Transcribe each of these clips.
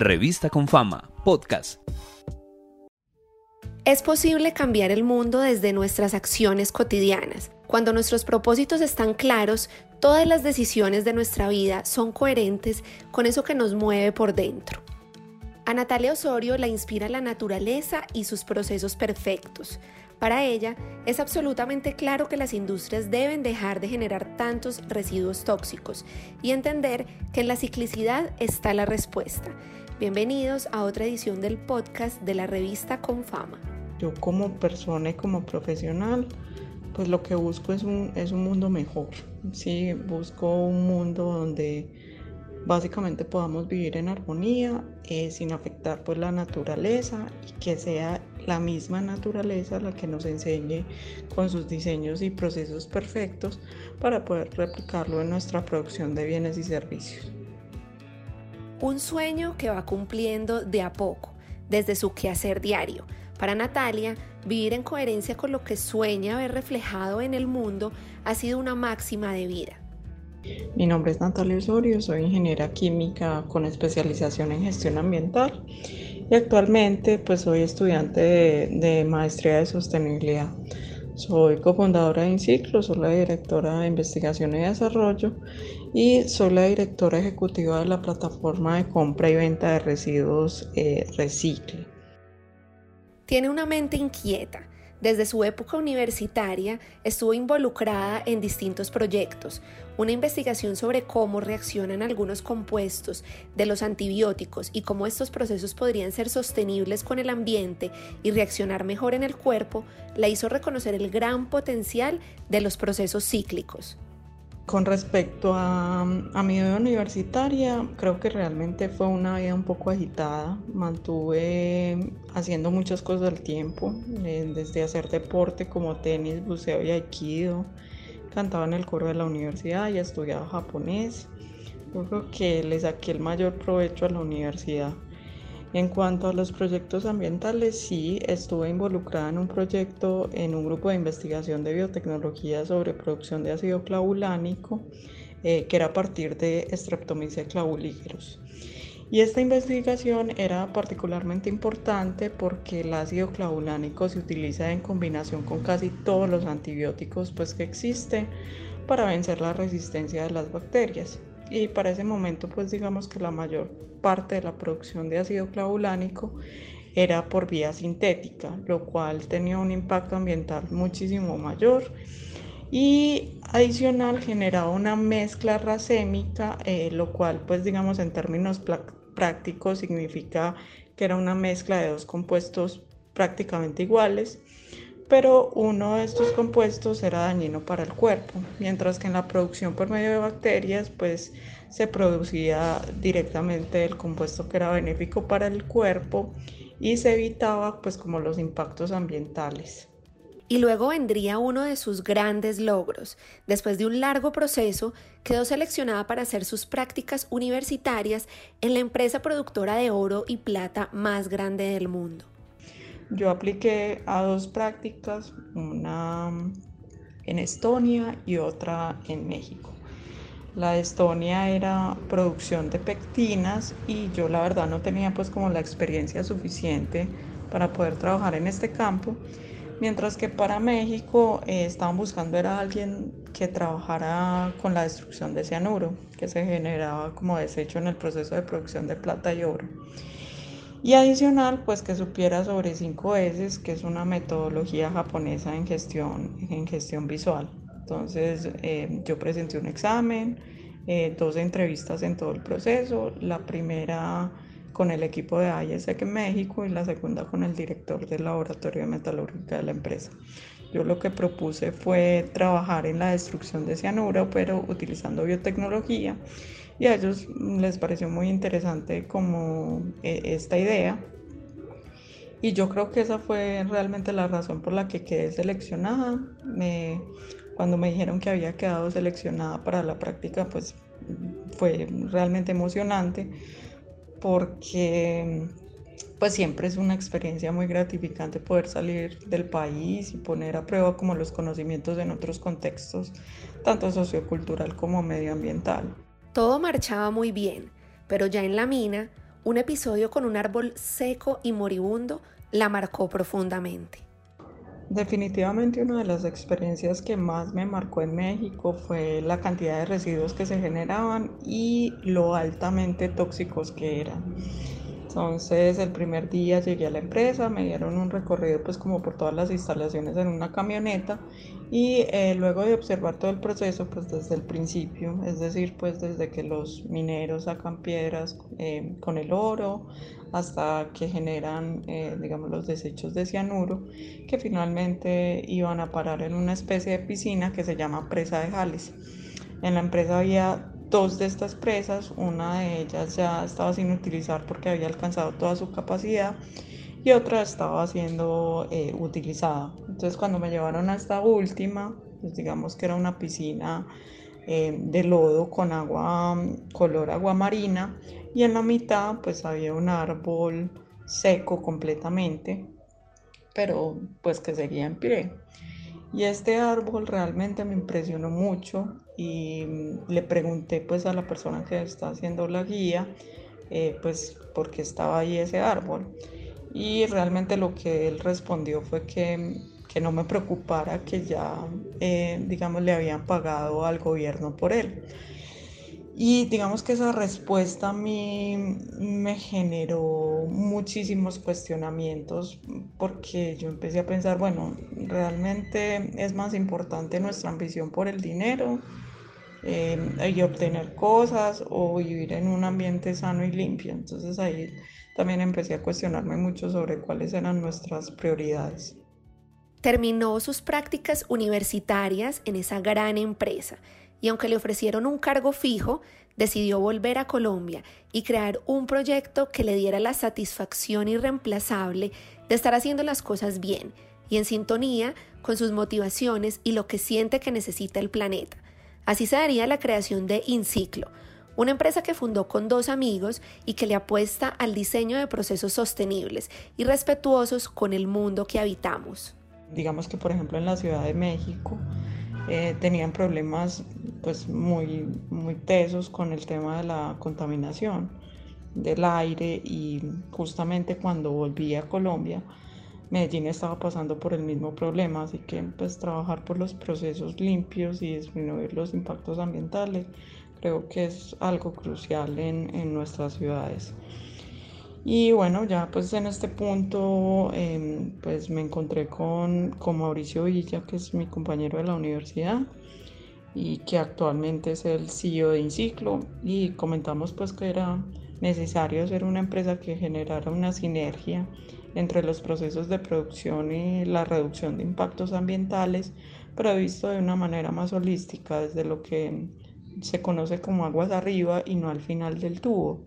Revista con Fama, podcast. Es posible cambiar el mundo desde nuestras acciones cotidianas. Cuando nuestros propósitos están claros, todas las decisiones de nuestra vida son coherentes con eso que nos mueve por dentro. A Natalia Osorio la inspira la naturaleza y sus procesos perfectos. Para ella es absolutamente claro que las industrias deben dejar de generar tantos residuos tóxicos y entender que en la ciclicidad está la respuesta. Bienvenidos a otra edición del podcast de la revista Con Fama. Yo como persona y como profesional, pues lo que busco es un, es un mundo mejor. Sí, busco un mundo donde básicamente podamos vivir en armonía eh, sin afectar pues la naturaleza y que sea la misma naturaleza la que nos enseñe con sus diseños y procesos perfectos para poder replicarlo en nuestra producción de bienes y servicios. Un sueño que va cumpliendo de a poco, desde su quehacer diario. Para Natalia, vivir en coherencia con lo que sueña ver reflejado en el mundo ha sido una máxima de vida. Mi nombre es Natalia Osorio, soy ingeniera química con especialización en gestión ambiental y actualmente pues soy estudiante de, maestría de sostenibilidad. Soy cofundadora de Inciclo, soy la directora de investigación y desarrollo y soy la directora ejecutiva de la plataforma de compra y venta de residuos eh, Recicle. Tiene una mente inquieta desde su época universitaria estuvo involucrada en distintos proyectos, una investigación sobre cómo reaccionan algunos compuestos de los antibióticos y cómo estos procesos podrían ser sostenibles con el ambiente y reaccionar mejor en el cuerpo, la hizo reconocer el gran potencial de los procesos cíclicos. Con respecto a, mi vida universitaria, creo que realmente fue una vida un poco agitada. Mantuve haciendo muchas cosas al tiempo, eh, desde hacer deporte como tenis, buceo y aikido. Cantaba en el coro de la universidad y estudiaba japonés. Creo que le saqué el mayor provecho a la universidad. En cuanto a los proyectos ambientales, sí, estuve involucrada en un proyecto en un grupo de investigación de biotecnología sobre producción de ácido clavulánico, eh, que era a partir de Streptomyces clavuligerus. Y esta investigación era particularmente importante porque el ácido clavulánico se utiliza en combinación con casi todos los antibióticos pues, que existen para vencer la resistencia de las bacterias y para ese momento pues digamos que la mayor parte de la producción de ácido clavulánico era por vía sintética, lo cual tenía un impacto ambiental muchísimo mayor y adicional generaba una mezcla racémica, eh, lo cual pues digamos en términos prácticos significa que era una mezcla de dos compuestos prácticamente iguales pero uno de estos compuestos era dañino para el cuerpo, mientras que en la producción por medio de bacterias pues se producía directamente el compuesto que era benéfico para el cuerpo y se evitaba pues como los impactos ambientales. Y luego vendría uno de sus grandes logros. Después de un largo proceso, quedó seleccionada para hacer sus prácticas universitarias en la empresa productora de oro y plata más grande del mundo. Yo apliqué a dos prácticas, una en Estonia y otra en México. La de Estonia era producción de pectinas y yo la verdad no tenía pues como la experiencia suficiente para poder trabajar en este campo, mientras que para México eh, estaban buscando era alguien que trabajara con la destrucción de cianuro, que se generaba como desecho en el proceso de producción de plata y oro. Y adicional, pues que supiera sobre 5S, que es una metodología japonesa en gestión, en gestión visual. Entonces, eh, yo presenté un examen, eh, dos entrevistas en todo el proceso. La primera con el equipo de ISEC en México y la segunda con el director del laboratorio de metalúrgica de la empresa. Yo lo que propuse fue trabajar en la destrucción de cianuro, pero utilizando biotecnología y a ellos les pareció muy interesante como eh, esta idea. Y yo creo que esa fue realmente la razón por la que quedé seleccionada. Me, cuando me dijeron que había quedado seleccionada para la práctica, pues fue realmente emocionante porque pues siempre es una experiencia muy gratificante poder salir del país y poner a prueba como los conocimientos en otros contextos, tanto sociocultural como medioambiental. Todo marchaba muy bien, pero ya en la mina, un episodio con un árbol seco y moribundo la marcó profundamente. Definitivamente una de las experiencias que más me marcó en México fue la cantidad de residuos que se generaban y lo altamente tóxicos que eran. Entonces el primer día llegué a la empresa, me dieron un recorrido pues como por todas las instalaciones en una camioneta y eh, luego de observar todo el proceso pues desde el principio, es decir pues desde que los mineros sacan piedras eh, con el oro hasta que generan eh, digamos los desechos de cianuro que finalmente iban a parar en una especie de piscina que se llama presa de Jales. En la empresa había dos de estas presas, una de ellas ya estaba sin utilizar porque había alcanzado toda su capacidad y otra estaba siendo eh, utilizada. Entonces cuando me llevaron a esta última, pues digamos que era una piscina eh, de lodo con agua, color agua marina y en la mitad pues había un árbol seco completamente, pero pues que seguía en pie. Y este árbol realmente me impresionó mucho y mm, le pregunté pues a la persona que está haciendo la guía eh, pues por qué estaba ahí ese árbol. Y realmente lo que él respondió fue que, que no me preocupara que ya eh, digamos le habían pagado al gobierno por él. Y digamos que esa respuesta a mí me generó muchísimos cuestionamientos porque yo empecé a pensar, bueno, realmente es más importante nuestra ambición por el dinero eh, y obtener cosas o vivir en un ambiente sano y limpio. Entonces ahí también empecé a cuestionarme mucho sobre cuáles eran nuestras prioridades. Terminó sus prácticas universitarias en esa gran empresa y aunque le ofrecieron un cargo fijo, decidió volver a Colombia y crear un proyecto que le diera la satisfacción irreemplazable de estar haciendo las cosas bien y en sintonía con sus motivaciones y lo que siente que necesita el planeta. Así se daría la creación de Inciclo, una empresa que fundó con dos amigos y que le apuesta al diseño de procesos sostenibles y respetuosos con el mundo que habitamos. Digamos que por ejemplo en la Ciudad de México eh, tenían problemas pues muy, muy tesos con el tema de la contaminación del aire y justamente cuando volví a Colombia Medellín estaba pasando por el mismo problema, así que pues trabajar por los procesos limpios y disminuir los impactos ambientales creo que es algo crucial en, en nuestras ciudades. Y bueno, ya pues en este punto em, pues me encontré con, con Mauricio Villa, que es mi compañero de la universidad y que actualmente es el CEO de Inciclo y comentamos pues que era necesario hacer una empresa que generara una sinergia entre los procesos de producción y la reducción de impactos ambientales, pero visto de una manera más holística, desde lo que se conoce como aguas arriba y no al final del tubo,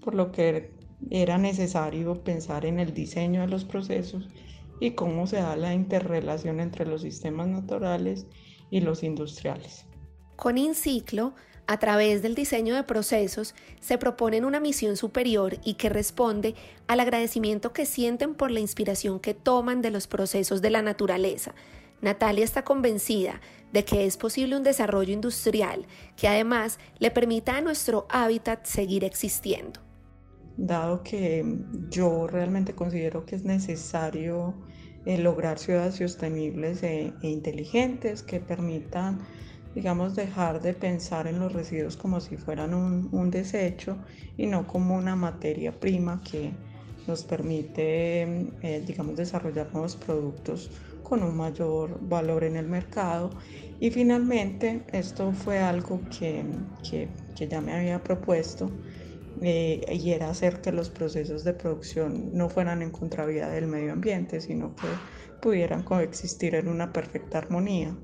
por lo que era necesario pensar en el diseño de los procesos y cómo se da la interrelación entre los sistemas naturales y los industriales. Con InCiclo, a través del diseño de procesos, se proponen una misión superior y que responde al agradecimiento que sienten por la inspiración que toman de los procesos de la naturaleza. Natalia está convencida de que es posible un desarrollo industrial que además le permita a nuestro hábitat seguir existiendo. Dado que yo realmente considero que es necesario eh, lograr ciudades sostenibles e, e, inteligentes que permitan, digamos, dejar de pensar en los residuos como si fueran un, desecho y no como una materia prima que nos permite, eh, digamos, desarrollar nuevos productos con un mayor valor en el mercado. Y finalmente, esto fue algo que, que, que ya me había propuesto eh, y era hacer que los procesos de producción no fueran en contravía del medio ambiente, sino que pudieran coexistir en una perfecta armonía.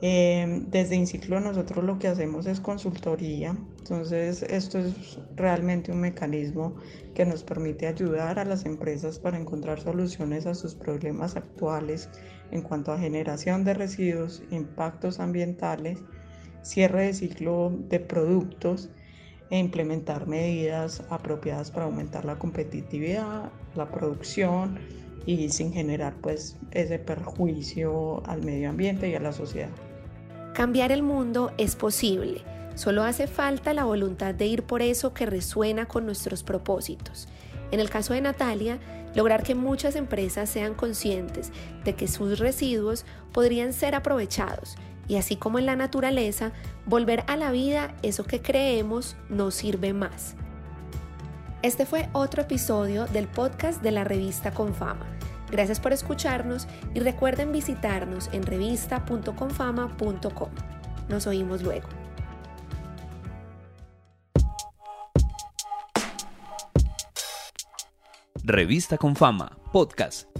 Eh, desde Inciclo nosotros lo que hacemos es consultoría, entonces esto es realmente un mecanismo que nos permite ayudar a las empresas para encontrar soluciones a sus problemas actuales en cuanto a generación de residuos, impactos ambientales, cierre de ciclo de productos e implementar medidas apropiadas para aumentar la competitividad, la producción y sin generar pues ese perjuicio al medio ambiente y a la sociedad. Cambiar el mundo es posible, Solo hace falta la voluntad de ir por eso que resuena con nuestros propósitos. En el caso de Natalia, lograr que muchas empresas sean conscientes de que sus residuos podrían ser aprovechados y así como en la naturaleza, volver a la vida eso que creemos no sirve más. Este fue otro episodio del podcast de la revista Confama. Gracias por escucharnos y recuerden visitarnos en revista.confama.com. Nos oímos luego. Revista Confama, podcast